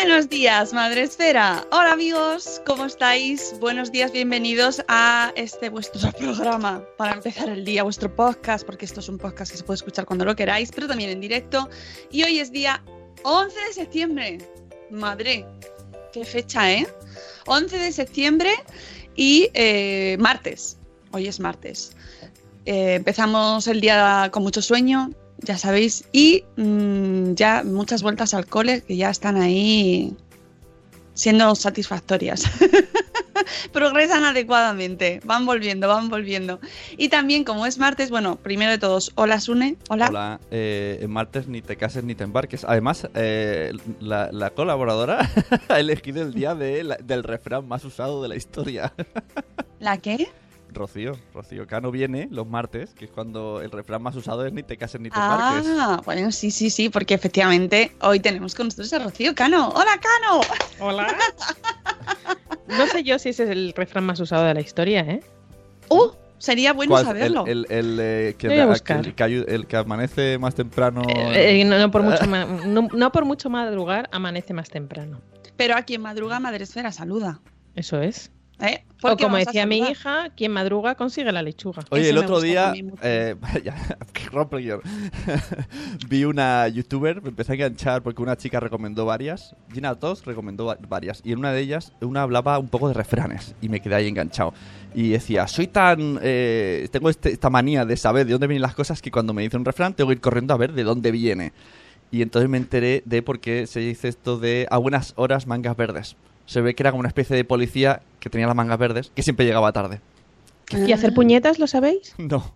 Buenos días, Madre Esfera. Hola amigos, ¿cómo estáis? Buenos días, bienvenidos a este vuestro programa para empezar el día, vuestro podcast, porque esto es un podcast que se puede escuchar cuando lo queráis, pero también en directo. Y hoy es día 11 de septiembre. Madre, qué fecha, ¿eh? 11 de septiembre y eh, martes. Hoy es martes. Eh, empezamos el día con mucho sueño, ya sabéis, y mm, ya muchas vueltas al cole que ya están ahí siendo satisfactorias. Progresan adecuadamente, van volviendo, van volviendo. Y también, como es martes, bueno, primero de todos, hola Sune, hola. Hola, eh, en martes ni te cases ni te embarques. Además, eh, la, la colaboradora ha elegido el día de la- del refrán más usado de la historia. ¿La qué? Rocío, Rocío Cano viene los martes, que es cuando el refrán más usado es ni te cases ni te embarques. Ah, bueno, sí, sí, sí, porque efectivamente hoy tenemos con nosotros a Rocío Cano. ¡Hola, Cano! Hola. No sé yo si ese es el refrán más usado de la historia, ¿eh? ¡Uh! Sería bueno ¿Cuál? saberlo. El, el- el, eh, que, el que ayu- el que amanece más temprano. Eh, eh, no, no por mucho ma- no, no por mucho madrugar, amanece más temprano. Pero a quien madruga, Madre Esfera, saluda. Eso es. ¿Eh? O como decía mi hija, quien madruga consigue la lechuga. Oye, Ese el otro día, eh, vi una youtuber, me empecé a enganchar porque una chica recomendó varias, Gina Tos recomendó va- varias, y en una de ellas, una hablaba un poco de refranes, y me quedé ahí enganchado. Y decía, soy tan... eh, tengo este- esta manía de saber de dónde vienen las cosas que cuando me dice un refrán tengo que ir corriendo a ver de dónde viene. Y entonces me enteré de por qué se dice esto de a buenas horas mangas verdes. Se ve que era como una especie de policía que tenía las mangas verdes, que siempre llegaba tarde. ¿Y hacer puñetas, lo sabéis? No.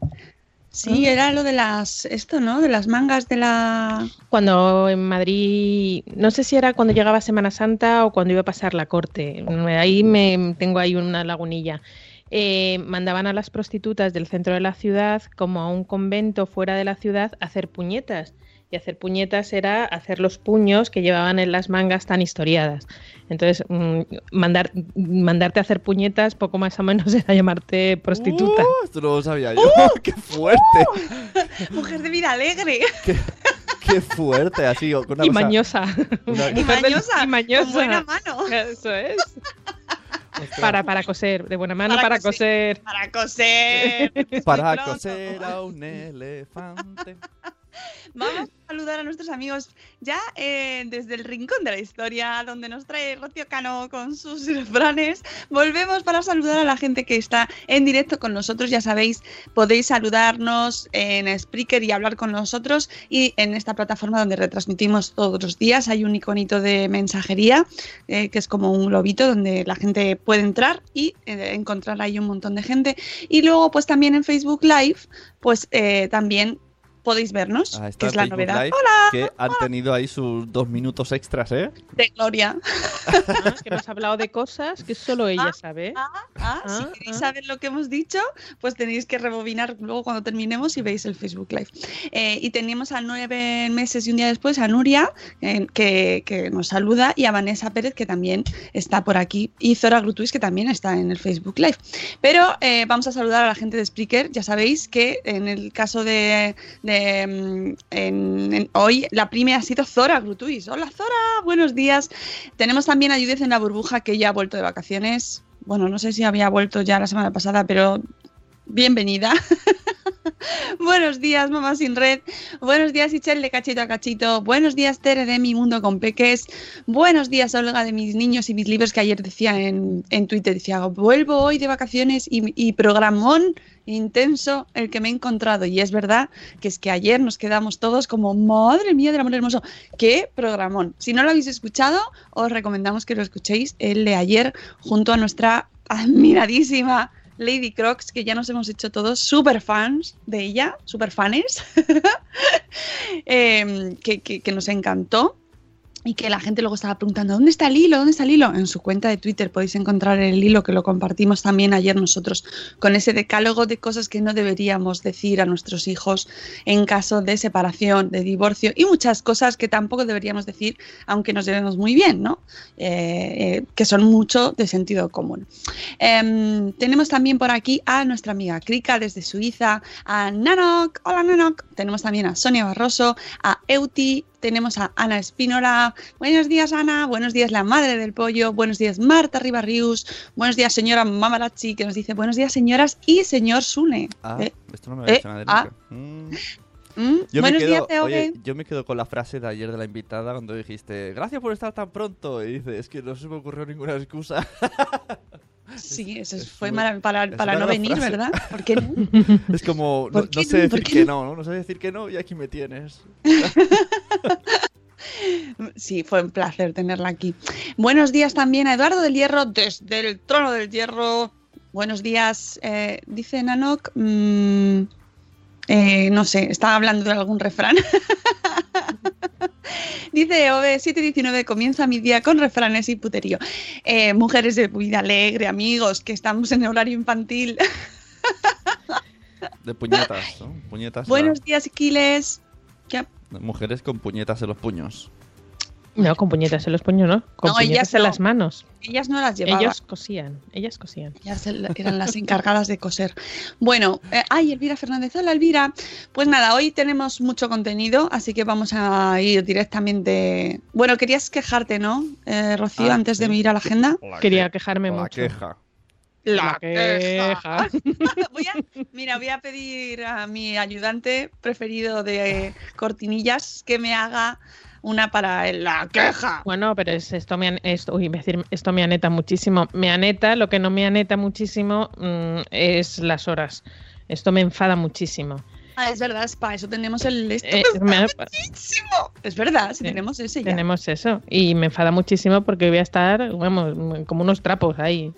Sí, era lo de las. Esto, ¿no? De las mangas de la. Cuando en Madrid, no sé si era cuando llegaba Semana Santa o cuando iba a pasar la corte, ahí me tengo ahí una lagunilla. Eh, mandaban a las prostitutas del centro de la ciudad como a un convento fuera de la ciudad a hacer puñetas. Y hacer puñetas era hacer los puños que llevaban en las mangas tan historiadas. Entonces, mm, mandar, mandarte a hacer puñetas poco más o menos era llamarte prostituta. Uh, esto no lo sabía yo. ¡Qué fuerte! Mujer de vida alegre. ¡Qué fuerte! Así, con una y cosa- mañosa. una- Y mañosa. Y mañosa. Con buena mano. Eso es. Para, para coser, de buena mano Para para, coser. coser. Para coser. Para coser a un elefante. Vamos a saludar a nuestros amigos ya eh, desde el rincón de la historia, donde nos trae Rocío Cano con sus refranes. Volvemos para saludar a la gente que está en directo con nosotros. Ya sabéis, podéis saludarnos en Spreaker y hablar con nosotros. Y en esta plataforma donde retransmitimos todos los días hay un iconito de mensajería, eh, que es como un globito donde la gente puede entrar y eh, encontrar ahí un montón de gente. Y luego, pues también en Facebook Live, pues también podéis vernos, Ah, que es la Facebook novedad. Live, Hola, Que han tenido ahí sus dos minutos extras, ¿eh? de Gloria. Ah, que hemos hablado de cosas que solo ella sabe. Ah, ah, si Ah, queréis ah. saber lo que hemos dicho, pues tenéis que rebobinar luego cuando terminemos y veis el Facebook Live. Eh, y tenemos a nueve meses y un día después a Nuria, eh, que, que nos saluda, y a Vanessa Pérez, que también está por aquí, y Zora Grutuis, que también está en el Facebook Live. Pero eh, vamos a saludar a la gente de Spreaker. Ya sabéis que en el caso de, de, mm, hoy la prime ha sido Zora Grutuis. Hola Zora, buenos días. Tenemos también a en la burbuja que ya ha vuelto de vacaciones. Bueno, no sé si había vuelto ya la semana pasada, pero bienvenida. Buenos días, mamá sin red. Buenos días, Ichel de cachito a cachito. Buenos días, Tere de mi mundo con peques. Buenos días, Olga de mis niños y mis libros que ayer decía en, en Twitter. Decía, vuelvo hoy de vacaciones y, y programón intenso el que me he encontrado. Y es verdad que es que ayer nos quedamos todos como, madre mía del amor hermoso. ¡Qué programón! Si no lo habéis escuchado, os recomendamos que lo escuchéis el de ayer junto a nuestra admiradísima Lady Crocs, que ya nos hemos hecho todos super fans de ella, super fans, eh, que- que nos encantó. Y que la gente luego estaba preguntando, ¿dónde está el hilo? ¿Dónde está el hilo? En su cuenta de Twitter podéis encontrar el hilo que lo compartimos también ayer nosotros, con ese decálogo de cosas que no deberíamos decir a nuestros hijos en caso de separación, de divorcio y muchas cosas que tampoco deberíamos decir, aunque nos llevemos muy bien, ¿no? Eh, eh, que son mucho de sentido común. Em, tenemos también por aquí a nuestra amiga Krika desde Suiza, a Nanok, hola Nanok, tenemos también a Sonia Barroso, a Euti, tenemos a Ana Espínola, buenos días Ana, buenos días la madre del pollo, buenos días Marta Ribarrius, buenos días señora Mamarachi que nos dice buenos días señoras y señor Sune. Ah, Eh, esto no me lo eh, nadie ah. Mm. mm, Yo, me quedo, días POV. oye, yo me quedo con la frase de ayer de la invitada cuando dijiste, gracias por estar tan pronto. Y dice, es que no se me ocurrió ninguna excusa. Sí, eso es fue muy- para, es no venir, frase. ¿verdad? ¿Por qué no? es como, no, ¿Por no qué sé decir que no? no, no, no sé decir que no y aquí me tienes. Sí, fue un placer tenerla aquí. Buenos días también a Eduardo del Hierro desde el trono del Hierro. Buenos días, eh, dice Nanok. mm, eh, no sé, estaba hablando de algún refrán. Dice OB719, comienza mi día con refranes y puterío. Eh, mujeres de vida alegre, amigos, que estamos en horario infantil. De puñetas, ¿no? Puñetas. Buenos días, Aquiles. ¿Qué? Mujeres con puñetas en los puños. No, con puñetas en los puños, ¿no? Con No, puñetas ellas en no. las manos. Ellas no las llevaban. Ellos cosían, ellas cosían. Ellas el- eran las encargadas de coser. Bueno, eh, ay, Elvira Fernández, hola Elvira. Pues nada, hoy tenemos mucho contenido, así que vamos a ir directamente. Bueno, querías quejarte, ¿no, eh, Rocío, Ah, antes de ir a la agenda? Quería quejarme La mucho. queja. La queja. Voy a, mira, voy a pedir a mi ayudante preferido de cortinillas que me haga una para la queja. Bueno, pero es, esto, me, esto, uy, decir, esto me aneta muchísimo. Me aneta, lo que no me aneta muchísimo mm, es las horas. Esto me enfada muchísimo. Ah, es verdad, para eso tenemos el. Esto Eh, me me. Es verdad, si Sí, tenemos ese ya. Tenemos eso. Y me enfada muchísimo porque voy a estar, vamos, como unos trapos ahí.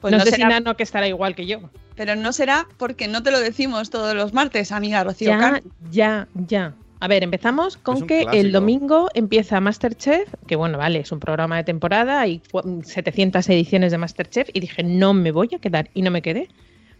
Pues no, no sé será- si Nano que estará igual que yo. Pero no será porque no te lo decimos todos los martes, amiga Rocío Ya, ya, ya. A ver, empezamos con que clásico. el domingo empieza Masterchef, que bueno, vale, es un programa de temporada, hay cu- 700 ediciones de Masterchef, y dije, no me voy a quedar, y no me quedé.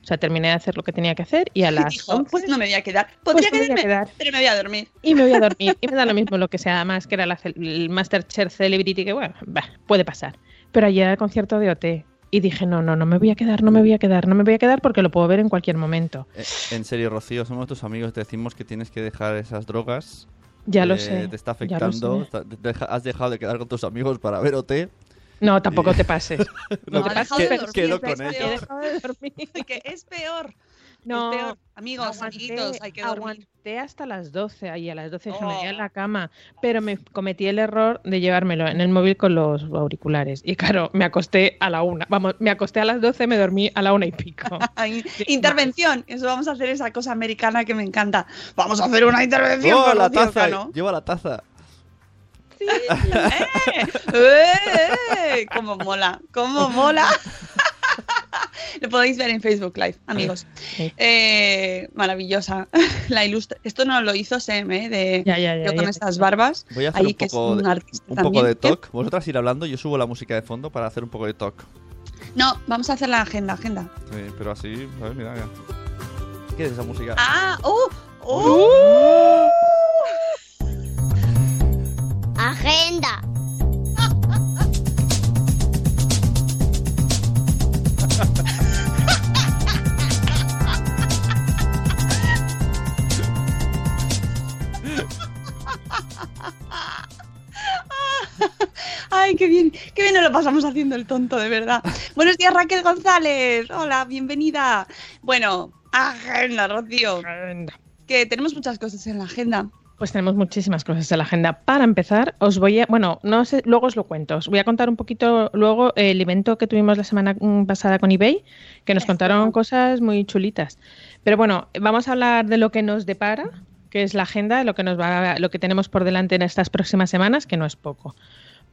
O sea, terminé de hacer lo que tenía que hacer, y a Y las dijo, 11, pues no me voy a quedar. pues Podría me voy a quedarme, quedar. pero me voy a dormir. Y me voy a dormir, y me da lo mismo lo que sea, además que era la el Masterchef Celebrity, que bueno, bah, puede pasar. Pero ayer era el concierto de OT, y dije, no, no, no me voy a quedar, no me voy a quedar, no me voy a quedar porque lo puedo ver en cualquier momento. Eh, en serio, Rocío, somos tus amigos. Te decimos que tienes que dejar esas drogas. Ya lo Eh, sé. Te está ya lo afectando. sé. has dejado de quedar con tus amigos para ver OT. No, tampoco te pases. No, No te pases, pero quedo es con peor. ellos. He dejado de dormir. Que es peor. No, peor. Amigos, aguanté, amiguitos, hay que dormir. aguanté hasta las 12 ahí a las 12 dije, me voy a Oh. la cama, pero me cometí el error de llevármelo en el móvil con los auriculares y claro, me acosté a la una, vamos, me acosté a las 12, me dormí a la una y pico. Intervención. Eso vamos a hacer esa cosa americana que me encanta. Vamos a hacer una intervención ¡Oh, con la taza! Cano. Lleva la taza. ¡Eh! ¡Eh! ¡Cómo mola! ¡Cómo mola! Me podéis ver en Facebook Live, amigos. Sí. Eh, maravillosa. La ilustra. Esto no lo hizo Sem, ¿eh? De Ya, ya, ya, yo con ya. estas barbas. Voy a hacer Ahí un que es poco, un de, artista un poco de ¿Qué? talk. Vosotras ir hablando, yo subo la música de fondo para hacer un poco de talk. No, vamos a hacer la agenda, agenda. Sí, pero así, a ver, mira, mira. ¿Qué es esa música? ¡Ah! ¡Oh! Haciendo el tonto, de verdad! Buenos días, Raquel González. Hola, bienvenida. Bueno, agenda, Rocío. Que tenemos muchas cosas en la agenda. Pues tenemos muchísimas cosas en la agenda. Para empezar, os voy a, bueno, no sé, luego os lo cuento. Os voy a contar un poquito luego el evento que tuvimos la semana pasada con eBay, que nos contaron cosas muy chulitas. Pero bueno, vamos a hablar de lo que nos depara, que es la agenda, lo que nos va, lo que tenemos por delante en estas próximas semanas, que no es poco.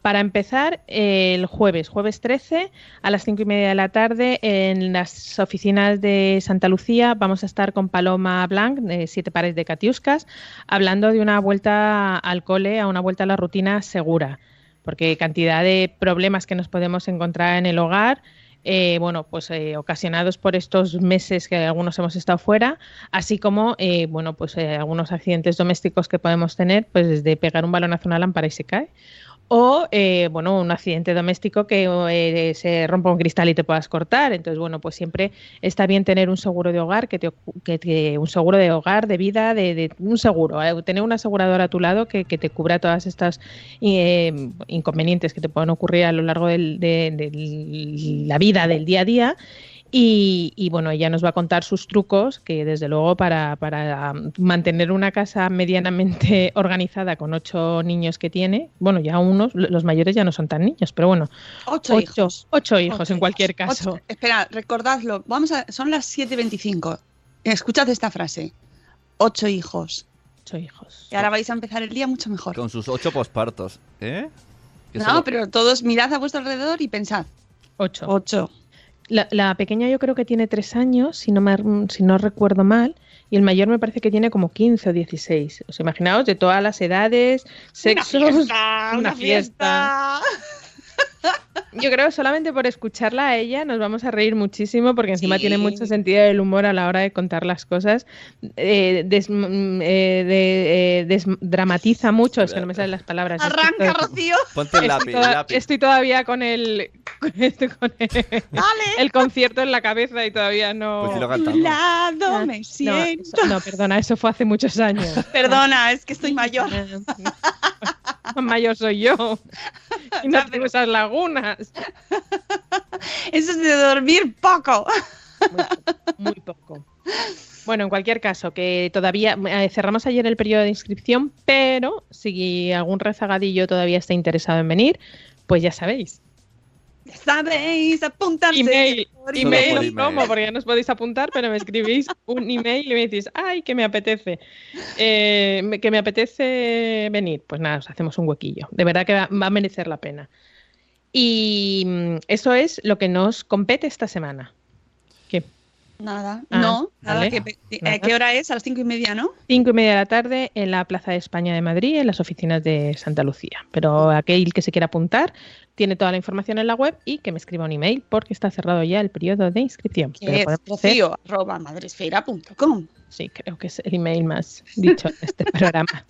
Para empezar, el jueves, jueves 13, a las 5 y media de la tarde, en las oficinas de Santa Lucía, vamos a estar con Paloma Blanc, de Siete Pares de Catiuscas, hablando de una vuelta al cole, a una vuelta a la rutina segura. Porque cantidad de problemas que nos podemos encontrar en el hogar, eh, bueno, pues eh, ocasionados por estos meses que algunos hemos estado fuera, así como, eh, bueno, pues eh, algunos accidentes domésticos que podemos tener, pues desde pegar un balonazo a una lámpara y se cae, o eh, bueno un accidente doméstico que eh, se rompa un cristal y te puedas cortar. Entonces bueno pues siempre está bien tener un seguro de hogar que te, que un seguro de hogar de vida de, de- un seguro eh, tener una aseguradora a tu lado que, que te cubra todas estas eh, inconvenientes que te pueden ocurrir a lo largo de la vida del día a día y, y, bueno, ella nos va a contar sus trucos, que desde luego para, para mantener una casa medianamente organizada con ocho niños que tiene, bueno, ya unos, los mayores ya no son tan niños, pero bueno, Ocho, ocho, hijos. ocho hijos Ocho en cualquier hijos. caso. Ocho- Espera, recordadlo. Vamos a, son las 7.25. Escuchad esta frase. Ocho hijos. Ocho hijos. Y ahora vais a empezar el día mucho mejor. Con sus ocho pospartos, ¿eh? No, solo- pero todos mirad a vuestro alrededor y pensad. Ocho. Ocho. La, la pequeña yo creo que tiene tres años, si no, me, si no recuerdo mal, y el mayor me parece que tiene como 15 o 16. Os imaginaos de todas las edades, sexos, una fiesta. una una fiesta. Yo creo que solamente por escucharla a ella nos vamos a reír muchísimo porque encima Sí. tiene mucho sentido del humor a la hora de contar las cosas. Eh, des- mm, eh, de- eh, desdramatiza mucho, es que no me salen las palabras. Arranca, estoy- Rocío. Ponte el Estoy, lápiz, el toda- lápiz. estoy todavía con el, con este- con el, el concierto en la cabeza y todavía no. Pues dilo A tu cantando. lado me no, siento. eso- no, perdona, eso fue hace muchos años. Perdona, es que estoy mayor. Mayor soy yo. Y no Ya, tengo pero- esas lagunas. Eso es de dormir poco. Muy poco. Bueno, en cualquier caso, que todavía eh, cerramos ayer el periodo de inscripción, pero si algún rezagadillo todavía está interesado en venir, pues ya sabéis. Ya sabéis, apuntarse. Email, por email, por os email. promo, porque ya nos podéis apuntar, pero me escribís un email y me decís, ay, que me apetece, eh, que me apetece venir. Pues nada, os hacemos un huequillo. De verdad que va, va a merecer la pena. Y mm, eso es lo que nos compete esta semana. ¿Qué? Nada, Ah, no, nada. que. ¿Qué hora es? A las cinco y media, ¿no? Cinco y media de la tarde en la Plaza de España de Madrid, en las oficinas de Santa Lucía. Pero aquel que se quiera apuntar tiene toda la información en la web y que me escriba un email porque está cerrado ya el periodo de inscripción. Que es rocío, arroba madresfera.com. Sí, creo que es el email más dicho en este programa.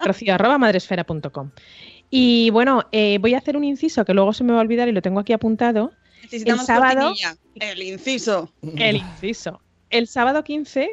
Rocío arroba madresfera.com. Y bueno, eh, voy a hacer un inciso que luego se me va a olvidar y lo tengo aquí apuntado. Necesitamos El sábado- cortinilla. El inciso. El inciso. El sábado 15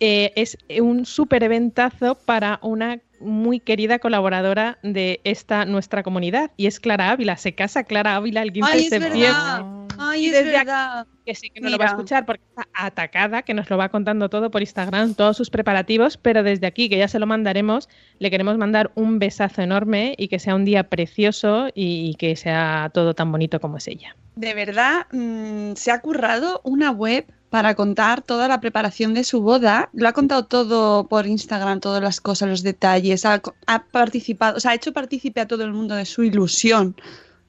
eh, es un súper eventazo para una muy querida colaboradora de esta nuestra comunidad y es Clara Ávila. Se casa Clara Ávila el 15 Ay, de septiembre. verdad. Ay, es desde aquí- verdad. que sí que no lo va a escuchar porque está atacada, que nos lo va contando todo por Instagram, todos sus preparativos, pero desde aquí, que ya se lo mandaremos, le queremos mandar un besazo enorme y que sea un día precioso y que sea todo tan bonito como es ella. De verdad, mm, se ha currado una web para contar toda la preparación de su boda. Lo ha contado todo por Instagram, todas las cosas, los detalles. Ha, ha participado, o sea, ha hecho partícipe a todo el mundo de su ilusión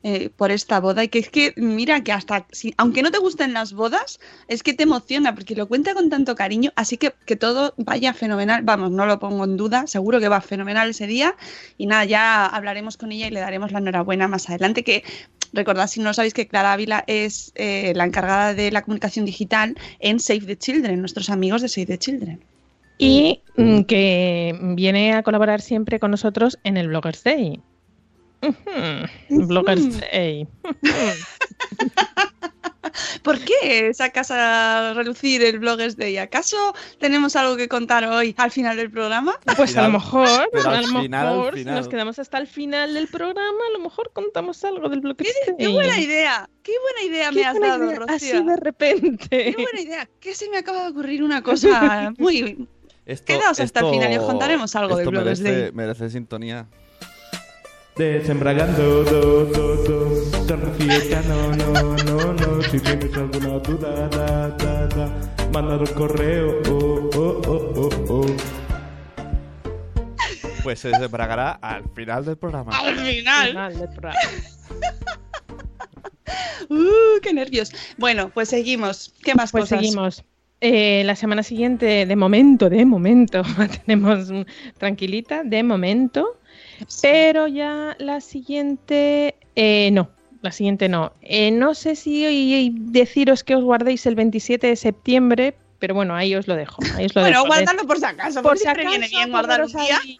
eh, por esta boda y que es que, mira, que hasta, si, aunque no te gusten las bodas, es que te emociona porque lo cuenta con tanto cariño, así que que todo vaya fenomenal, vamos, no lo pongo en duda, seguro que va fenomenal ese día y nada, ya hablaremos con ella y le daremos la enhorabuena más adelante, que recordad si no sabéis que Clara Ávila es eh, la encargada de la comunicación digital en Save the Children, nuestros amigos de Save the Children. Y mm, que viene a colaborar siempre con nosotros en el Bloggers Day. Bloggers Day. ¿Por qué sacas a relucir el Bloggers Day? ¿Acaso tenemos algo que contar hoy al final del programa? Pues a lo final, mejor, pero a al lo final, al mejor, si final. nos quedamos hasta el final del programa, a lo mejor contamos algo del Bloggers ¡Qué, Day. qué buena idea! ¡Qué buena idea Qué me has dado, idea, Rocío! Así de repente. ¡Qué buena idea! Que se me acaba de ocurrir una cosa muy... Esto- Quedaos hasta el final y os contaremos algo del Bloggers merece, Day. merece sintonía. Desembragando, do, do, do, Rocío, no, no, no, no, si tienes alguna duda, da, da, da, mandar un correo, oh, oh, oh, oh, oh. Pues se desbragará al final del programa. ¡Al final! Final del programa. ¡Uh, qué nervios! Bueno, pues seguimos. ¿Qué más Pues cosas? seguimos. Eh, la semana siguiente, de momento, de momento, tenemos tranquilita, de momento. Pero ya la siguiente, eh, no, la siguiente no. Eh, no sé si deciros que os guardéis el 27 de septiembre, pero bueno, ahí os lo dejo. Ahí os lo Bueno, dejo. guárdalo por si acaso, por si acaso, viene bien guardar un día. ahí.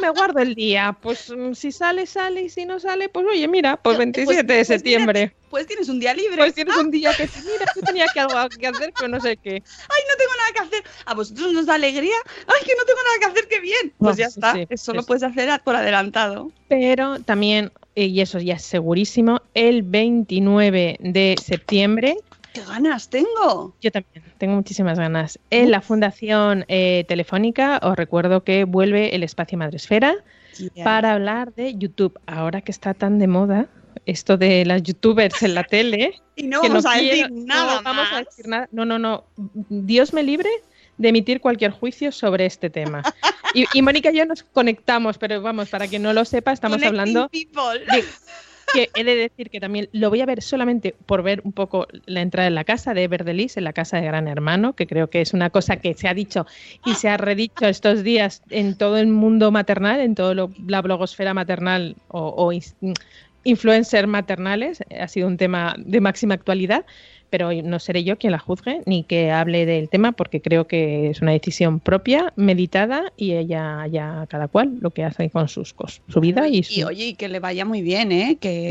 Me guardo el día. Pues mm, si sale, sale, y si no sale, pues oye, mira, pues 27 de pues septiembre. Pues tienes un día libre. Pues tienes un día que mira, yo tenía que algo que hacer, pero no sé qué. ¡Ay, no tengo nada que hacer! ¿A vosotros nos da alegría? ¡Ay, que no tengo nada que hacer! ¡Qué bien! Pues No, ya sí, está. sí, Eso sí, lo puedes hacer por adelantado. Pero también, eh, y eso ya es segurísimo, el 29 de septiembre, ¡Qué ganas tengo! yo también tengo muchísimas ganas, en la Fundación eh, Telefónica, os recuerdo que vuelve el espacio Madresfera para hablar de YouTube. Ahora que está tan de moda esto de las youtubers en la tele, Y no vamos a quiero- decir nada no vamos a decir nada. No, no, no. Dios me libre de emitir cualquier juicio sobre este tema. Y, y Mónica y yo nos conectamos, pero vamos, para que no lo sepa, estamos Connecting hablando people. de que he de decir que también lo voy a ver solamente por ver un poco la entrada en la casa de Everdelis, en la casa de Gran Hermano, que creo que es una cosa que se ha dicho y se ha redicho estos días en todo el mundo maternal, en toda la blogosfera maternal o, o influencers maternales. Ha sido un tema de máxima actualidad, pero no seré yo quien la juzgue ni que hable del tema porque creo que es una decisión propia, meditada y ella ya cada cual lo que hace con sus cos- su vida y su, Y oye, y que le vaya muy bien, ¿eh? Que,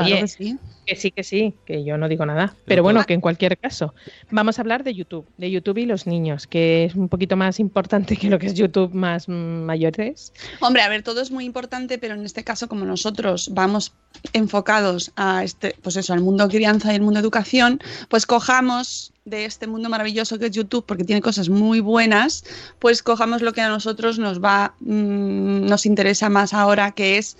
claro oye, que sí. que sí, que sí, que yo no digo nada. Pero bueno, que en cualquier caso, vamos a hablar de YouTube, de YouTube y los niños, que es un poquito más importante que lo que es YouTube más mayores. Hombre, a ver, todo es muy importante, pero en este caso, como nosotros vamos enfocados a este, pues eso, al mundo crianza y el mundo educación, pues cojamos de este mundo maravilloso que es YouTube, porque tiene cosas muy buenas, pues cojamos lo que a nosotros nos va, mm, nos interesa más ahora, que es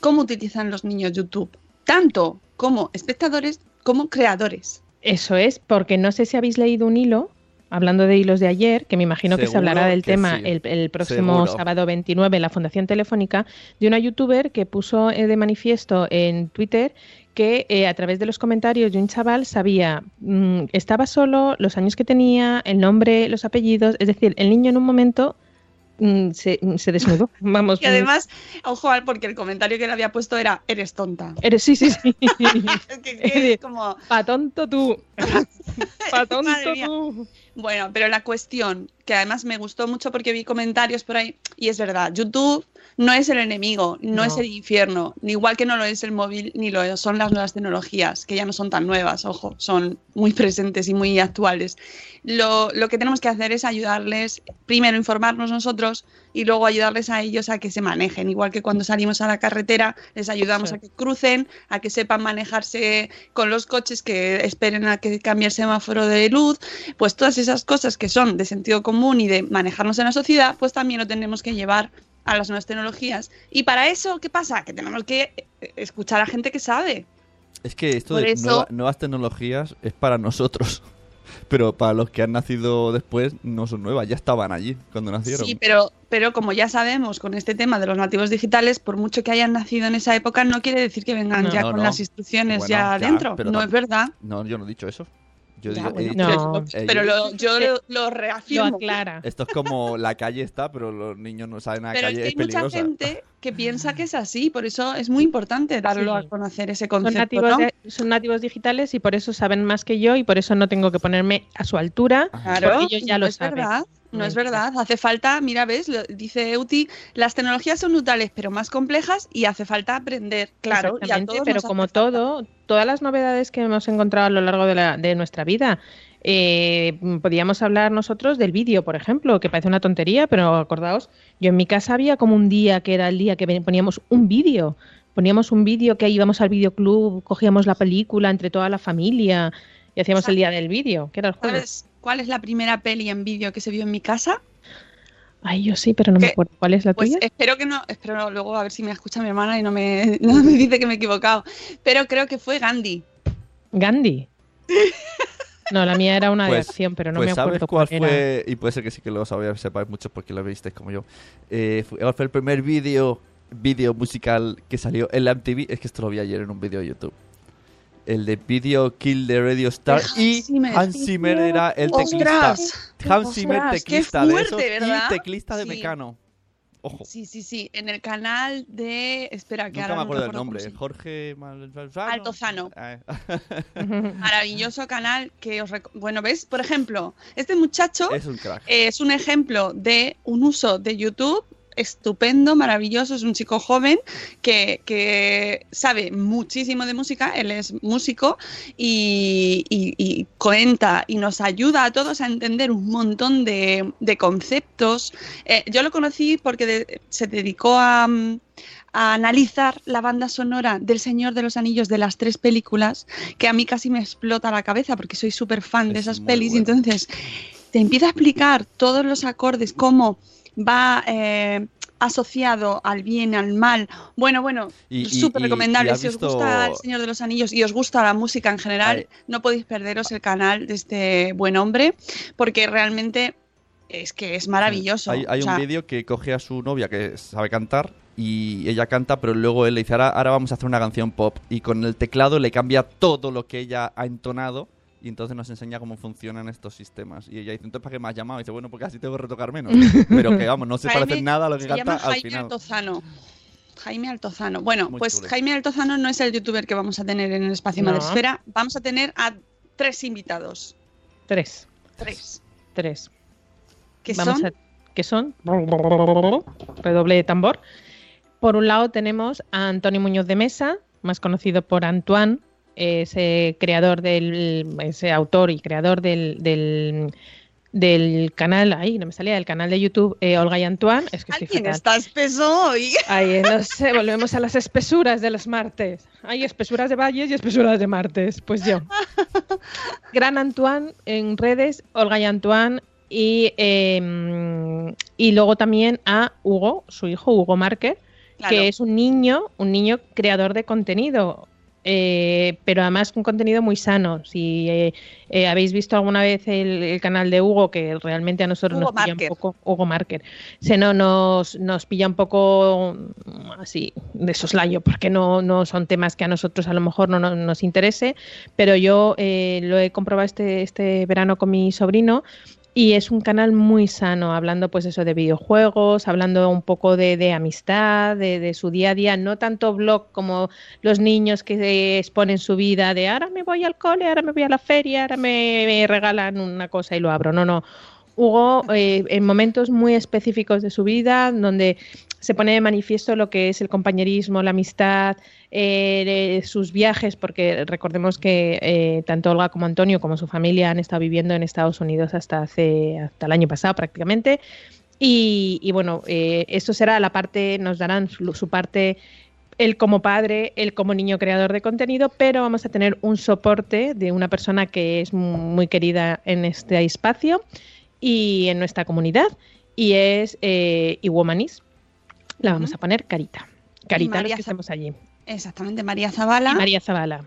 cómo utilizan los niños YouTube, tanto como espectadores como creadores. Eso es, porque no sé si habéis leído un hilo, hablando de hilos de ayer, que me imagino que se hablará del tema sí. el, el próximo Seguro. sábado 29 en la Fundación Telefónica, de una youtuber que puso eh, de manifiesto en Twitter que eh, a través de los comentarios de un chaval sabía, mm, estaba solo, los años que tenía, el nombre, los apellidos, es decir, el niño en un momento se, se desnudó. Vamos, Y además, ojo, porque el comentario que le había puesto era, eres tonta. eres, sí, sí, sí. Es que- que es como, Pa' tonto tú. Pa' tonto tú. Bueno, pero la cuestión, que además me gustó mucho porque vi comentarios por ahí, y es verdad, YouTube no es el enemigo, no, No. es el infierno, ni igual que no lo es el móvil, ni lo son las nuevas tecnologías, que ya no son tan nuevas, ojo, son muy presentes y muy actuales. Lo, lo que tenemos que hacer es ayudarles, primero informarnos nosotros y luego ayudarles a ellos a que se manejen, igual que cuando salimos a la carretera, les ayudamos Sí. a que crucen, a que sepan manejarse con los coches, que esperen a que cambie el semáforo de luz, pues todas esas cosas que son de sentido común y de manejarnos en la sociedad, pues también lo tenemos que llevar a las nuevas tecnologías. Y para eso, ¿qué pasa? Que tenemos que eh, escuchar a gente que sabe. Es que esto Por de eso- nueva- nuevas tecnologías es para nosotros. Pero para los que han nacido después, no son nuevas, ya estaban allí cuando nacieron. Sí, pero, pero como ya sabemos con este tema de los nativos digitales, por mucho que hayan nacido en esa época, no quiere decir que vengan No. ya No, con no. las instrucciones Bueno, ya ya, dentro. pero No es verdad. No, yo no he dicho eso. Yo Ya, digo, he bueno, dicho- No. eh, Pero yo- lo- yo lo, lo Lo reafirmo. aclara. Esto es como la calle está, pero los niños no saben a la Pero es calle que es hay mucha gente que piensa que es así, por eso es muy importante darlo Sí. a conocer ese Son concepto. nativos, ¿no? de- son nativos digitales y por eso saben más que yo y por eso no tengo que ponerme a su altura. Claro, porque ellos ya lo es saben. verdad. No es verdad, hace falta, mira, ves, lo- dice Euti, las tecnologías son útiles, pero más complejas y hace falta aprender, claro, y a todos pero como falta. todo, todas las novedades que hemos encontrado a lo largo de, la- de nuestra vida, eh, podíamos hablar nosotros del vídeo, por ejemplo, que parece una tontería, pero acordaos, yo en mi casa había como un día que era el día que poníamos un vídeo, poníamos un vídeo que íbamos al videoclub, cogíamos la película entre toda la familia y hacíamos el día del vídeo, que era el jueves. ¿Sabes cuál es la primera peli en vídeo que se vio en mi casa? Ay, yo sí, pero no me acuerdo. ¿Cuál es la Pues tuya? espero que no, espero luego a ver si me escucha mi hermana y no me, no me dice que me he equivocado. Pero creo que fue Gandhi. Gandhi. No, la mía era una de Pues- acción, pero no pues me ¿sabes acuerdo cuál cuál era. fue? Y puede ser que sí que lo sabéis, sepáis muchos porque lo visteis como yo. Eh, fue, fue el primer vídeo vídeo musical que salió en la MTV. Es que esto lo vi ayer en un vídeo de YouTube. El de Video Kill the Radio Star. De y Zimmer. Hans Zimmer era el teclista. ¡Ostras! Hans Zimmer, ¡Ostras! ¡Qué teclista de fuerte, esos ¿verdad? y teclista de Sí. Mecano. Ojo. Sí, sí, sí, en el canal de... Espera, que Nunca ahora me no acuerdo del cómo nombre. Jorge Malvazano. Altozano. Ah, Maravilloso canal que os... rec- Bueno, ¿ves? Por ejemplo, este muchacho es un crack. es un ejemplo de un uso de YouTube estupendo, maravilloso, es un chico joven que, que sabe muchísimo de música, él es músico y, y- y cuenta y nos ayuda a todos a entender un montón de, de conceptos. Eh, yo lo conocí porque de- se dedicó a... a analizar la banda sonora del Señor de los Anillos de las tres películas, que a mí casi me explota la cabeza porque soy súper fan de Es esas pelis. Entonces, te empieza a explicar todos los acordes, cómo va eh, asociado al bien, al mal. Bueno, bueno, súper recomendable. y si os gusta El Señor de los Anillos y os gusta la música en general, Ay. no podéis perderos el canal de este buen hombre, porque realmente es que es maravilloso. Hay, hay O sea, un vídeo que coge a su novia que sabe cantar y ella canta, pero luego él le dice, ahora, ahora vamos a hacer una canción pop. Y con el teclado le cambia todo lo que ella ha entonado y entonces nos enseña cómo funcionan estos sistemas. Y ella dice, entonces, ¿para qué me has llamado? Y dice, bueno, porque así tengo que retocar menos. pero que vamos, no se parece nada a lo que se canta llama al Jaime final. Altozano. Jaime Altozano. Bueno, Muy pues chulo. Jaime Altozano no es el youtuber que vamos a tener en el espacio No. Madresfera. Vamos a tener a tres invitados. Tres. Tres. Tres. Que Vamos son a- que son redoble de tambor. Por un lado tenemos a Antonio Muñoz de Mesa, más conocido por Antoine, ese creador del, ese autor y creador del, del, del canal, ahí no me salía, del canal de YouTube eh, Olga y Antoine. Es que ¿Alguien está espeso hoy? Ahí, no sé, volvemos a las espesuras de los martes. Hay espesuras de valles y espesuras de martes. Pues yo. Gran Antoine en redes, Olga y Antoine. Y, eh, y luego también a Hugo, su hijo Hugo Márquez, Claro. que es un niño, un niño creador de contenido. Eh, pero además un contenido muy sano. Si eh, eh, habéis visto alguna vez el, el canal de Hugo, que realmente a nosotros Hugo nos pilla un poco, Hugo Marker, se no, nos, nos pilla un poco mm, así de soslayo, porque no, no son temas que a nosotros a lo mejor no, no- nos interese, pero yo eh, lo he comprobado este, este verano con mi sobrino y es un canal muy sano, hablando pues eso de videojuegos, hablando un poco de, amistad, de, su día a día, no tanto blog como los niños que exponen su vida de ahora me voy al cole, ahora me voy a la feria, ahora me, me regalan una cosa y lo abro. No, no. Hugo, eh, en momentos muy específicos de su vida, donde se pone de manifiesto lo que es el compañerismo, la amistad, eh, de sus viajes, porque recordemos que eh, tanto Olga como Antonio, como su familia, han estado viviendo en Estados Unidos hasta hace hasta el año pasado prácticamente. Y, y bueno, eh, esto será la parte, nos darán su, su parte él como padre, él como niño creador de contenido, pero vamos a tener un soporte de una persona que es muy querida en este espacio y en nuestra comunidad, y es eh, Iwomanis. La vamos a poner Carita. Carita, los que estemos allí. Exactamente, María Zavala, María Zavala.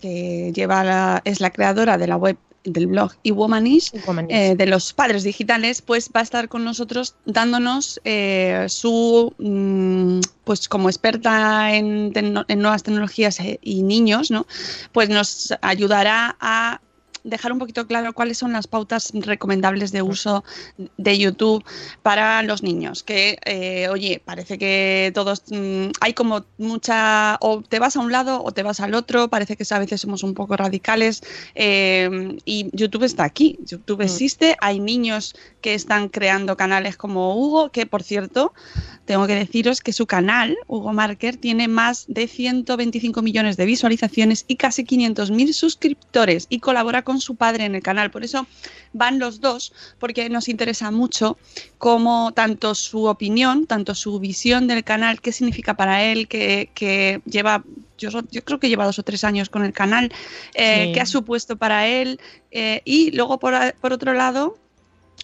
que lleva la- es la creadora de la web del blog y Womanish, eh, de los padres digitales, pues va a estar con nosotros dándonos eh, su, mm, pues como experta en, en nuevas tecnologías eh, y niños, ¿no? Pues nos ayudará a dejar un poquito claro cuáles son las pautas recomendables de uso de YouTube para los niños. Que, eh, oye, parece que todos mm, hay como mucha. O te vas a un lado o te vas al otro. Parece que a veces somos un poco radicales. eh, y YouTube está aquí. YouTube existe. Hay niños que están creando canales como Hugo, que por cierto, tengo que deciros que su canal, Hugo Marker, tiene más de 125 millones de visualizaciones y casi 500.000 suscriptores y colabora con su padre en el canal. Por eso van los dos, porque nos interesa mucho cómo tanto su opinión, tanto su visión del canal, qué significa para él, que, que lleva... Yo, yo creo que lleva dos o tres años con el canal, eh, Sí. qué ha supuesto para él. eh, y luego, por, por otro lado,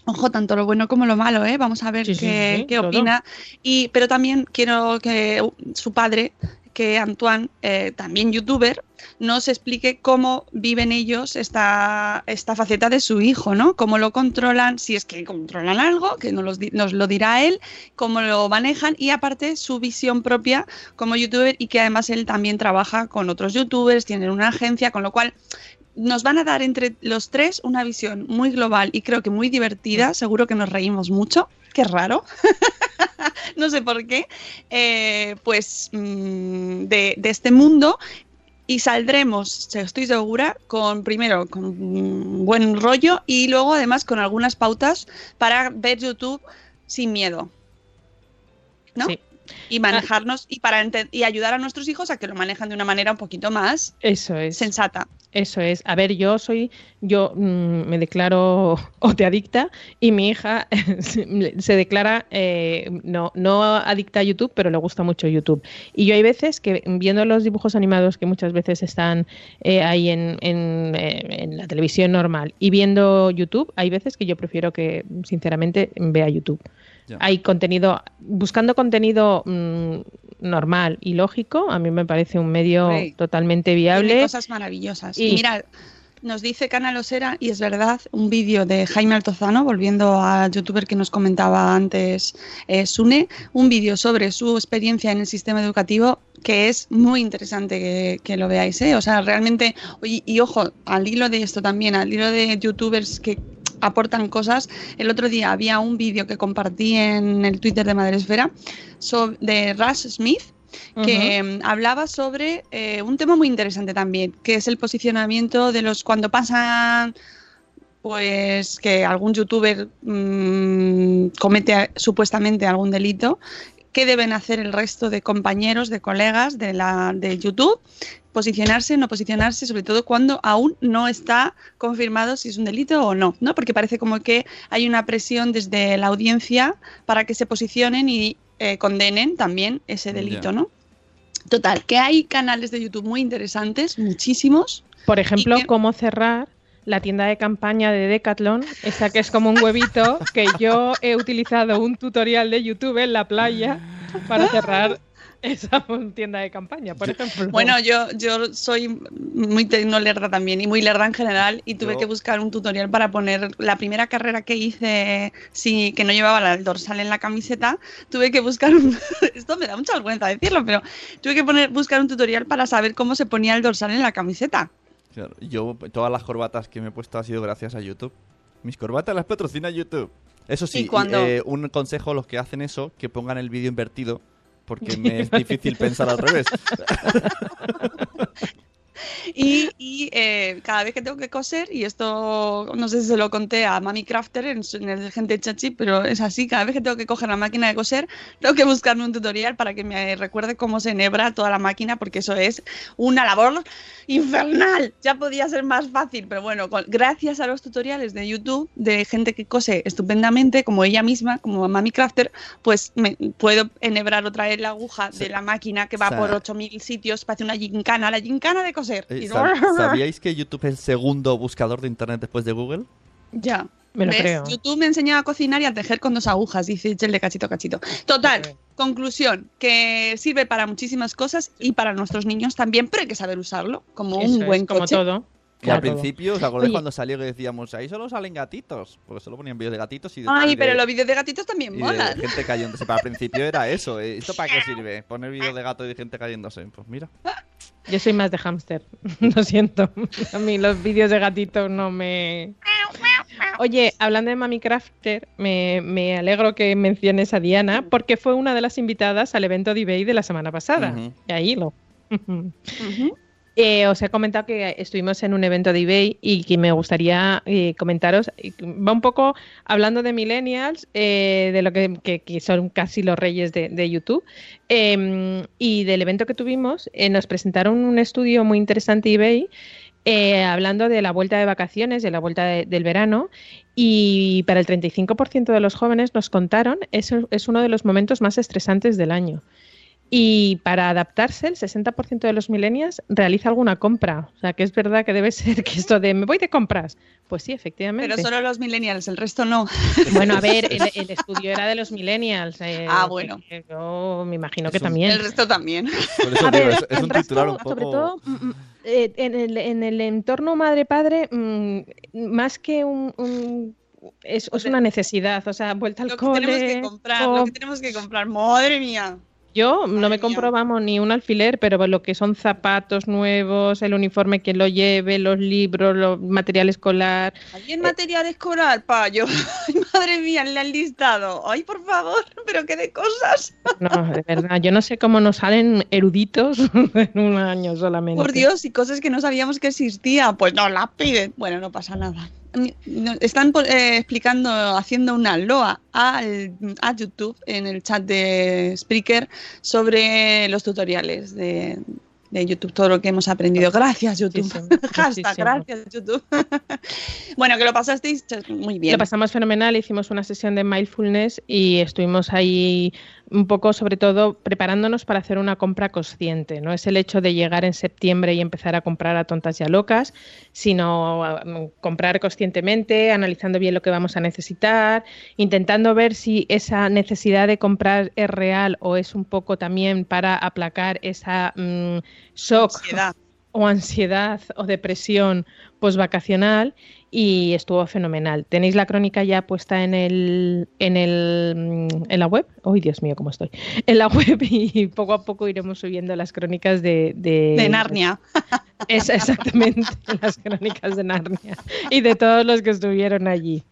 Ojo, tanto lo bueno como lo malo, ¿eh? Vamos a ver Sí, qué, sí, qué opina. Y, pero también quiero que su padre, que Antoine, eh, también youtuber, nos explique cómo viven ellos esta, esta faceta de su hijo, ¿no? Cómo lo controlan, si es que controlan algo, que nos, di- nos lo dirá él, cómo lo manejan y aparte su visión propia como youtuber y que además él también trabaja con otros youtubers, tienen una agencia, con lo cual nos van a dar entre los tres una visión muy global y creo que muy divertida. Seguro que nos reímos mucho. Qué raro. no sé por qué. Eh, pues mm, de, de este mundo. Y saldremos, estoy segura, con primero con mm, buen rollo y luego además con algunas pautas para ver YouTube sin miedo. ¿no? Sí. Y manejarnos y para y ayudar a nuestros hijos a que lo manejan de una manera un poquito más Eso es. sensata. Eso es. A ver, yo soy, yo mm, me declaro oteadicta y mi hija se se declara eh, no, no adicta a YouTube, pero le gusta mucho YouTube. Y yo hay veces que viendo los dibujos animados que muchas veces están eh, ahí en, en, eh, en la televisión normal y viendo YouTube, hay veces que yo prefiero que, sinceramente, vea YouTube. Ya. Hay contenido, buscando contenido mm, normal y lógico, a mí me parece un medio totalmente Tiene viable. cosas maravillosas. Y- Y mira, nos dice Canal Osera, y es verdad, un vídeo de Jaime Altozano, volviendo al youtuber que nos comentaba antes, eh, Sune, un vídeo sobre su experiencia en el sistema educativo que es muy interesante que, que lo veáis. ¿eh? O sea, realmente, y, y ojo, al hilo de esto también, al hilo de youtubers que aportan cosas. El otro día había un vídeo que compartí en el Twitter de Madresfera so- de Rush Smith, que mm, hablaba sobre eh, un tema muy interesante también, que es el posicionamiento de los cuando pasan pues que algún youtuber mm, comete supuestamente algún delito, ¿qué deben hacer el resto de compañeros, de colegas de, la, de YouTube? Posicionarse, no posicionarse, sobre todo cuando aún no está confirmado si es un delito o no, ¿no? Porque parece como que hay una presión desde la audiencia para que se posicionen y eh, condenen también ese delito. ¿no? Total, que hay canales de YouTube muy interesantes, muchísimos. Por ejemplo, que- cómo cerrar la tienda de campaña de Decathlon, esa que es como un huevito, que yo he utilizado un tutorial de YouTube en la playa para cerrar esa tienda de campaña, por ejemplo. Bueno, yo, yo soy muy tecnolerda también y muy lerda en general y tuve Yo- que buscar un tutorial para poner la primera carrera que hice, sí, que no llevaba el dorsal en la camiseta, tuve que buscar un... Esto me da mucha vergüenza decirlo, pero tuve que poner, buscar un tutorial para saber cómo se ponía el dorsal en la camiseta. Yo, todas las corbatas que me he puesto ha sido gracias a YouTube. Mis corbatas las patrocina YouTube. Eso sí, eh, un consejo a los que hacen eso, que pongan el vídeo invertido, porque me es difícil pensar al revés. Y, y, eh, cada vez que tengo que coser, y esto no sé si se lo conté a Mami Crafter en, en el Gente Chachi, pero es así, cada vez que tengo que coger la máquina de coser, tengo que buscarme un tutorial para que me recuerde cómo se enhebra toda la máquina, porque eso es una labor infernal. Ya podía ser más fácil, pero bueno, con- gracias a los tutoriales de YouTube de gente que cose estupendamente, como ella misma, como Mami Crafter, pues me puedo enhebrar otra vez la aguja de la máquina que va o sea- por 8000 sitios, parece una gincana, la gincana de coser. Eh, Y- ¿sab- ¿Sabíais que YouTube es el segundo buscador de internet después de Google? Ya. Me lo ¿Ves? creo. YouTube me enseñaba a cocinar y a tejer con dos agujas, dice el de cachito a cachito. Total, conclusión, que sirve para muchísimas cosas y para nuestros niños también, pero hay que saber usarlo como Eso un es, buen como coche. todo. Y al principio, ¿os acordáis Oye. cuando salió que decíamos, ahí solo salen gatitos? Porque solo ponían vídeos de gatitos y de, y Ay, de- pero los vídeos de gatitos también y de molan. gente cayéndose. Para el principio era eso. ¿eh? ¿Esto para qué sirve? Poner vídeos de gato y de gente cayéndose. Pues mira. Yo soy más de hámster, lo siento. A mí los vídeos de gatitos no me... Oye, hablando de Mami Crafter, me, me alegro que menciones a Diana porque fue una de las invitadas al evento de eBay de la semana pasada. Y ahí lo... Ujú. Eh, os he comentado que estuvimos en un evento de eBay y que me gustaría eh, comentaros. Va un poco hablando de millennials, eh, de lo que, que- son casi los reyes de, de YouTube. eh, y del evento que tuvimos, eh, nos presentaron un estudio muy interesante eBay. eh, hablando de la vuelta de vacaciones, de la vuelta de- del verano, y para el 35% de los jóvenes nos contaron, eso es uno de los momentos más estresantes del año. Y para adaptarse, el 60% de los millennials realiza alguna compra. O sea, que es verdad que debe ser que esto de me voy de compras. Pues sí, efectivamente. Pero solo los millennials, el resto no. Bueno, a ver, el, el estudio era de los millennials. eh, Ah, bueno. que Yo me imagino que un- también. El resto también. Por eso A ver, es, es el un resto, titular un poco. sobre todo, mm, mm, eh, en, el, en el entorno madre-padre, mm, más que un... un- es, es una necesidad, o sea, vuelta al Lo que tenemos que comprar, lo que tenemos que comprar. Madre mía. Yo no me compro, mía. vamos, ni un alfiler, pero lo que son zapatos nuevos, el uniforme que lo lleve, los libros, los material escolar. ¿Hay en material escolar, payo? Ay, madre mía, le han listado. Ay, por favor, pero qué de cosas. No, de verdad, yo no sé cómo nos salen eruditos en un año solamente. Por Dios, y cosas que no sabíamos que existía. Pues no las piden. Bueno, no pasa nada. Están eh, explicando, haciendo una loa al, a YouTube en el chat de Spreaker sobre los tutoriales de, de YouTube, todo lo que hemos aprendido. Gracias, YouTube. Muchísimo, muchísimo. gracias, YouTube. bueno, que lo pasasteis muy bien. Lo pasamos fenomenal, hicimos una sesión de mindfulness y estuvimos ahí un poco, sobre todo, preparándonos para hacer una compra consciente. No es el hecho de llegar en septiembre y empezar a comprar a tontas y a locas, sino mm, comprar conscientemente, analizando bien lo que vamos a necesitar, intentando ver si esa necesidad de comprar es real o es un poco también para aplacar esa mm, shock Ansiedad. o ansiedad o depresión postvacacional y estuvo fenomenal. Tenéis la crónica ya puesta en el en el mm, en la web. ¡Ay, Dios mío, cómo estoy! En la web y poco a poco iremos subiendo las crónicas de de, De Narnia. Es exactamente las crónicas de Narnia y de todos los que estuvieron allí.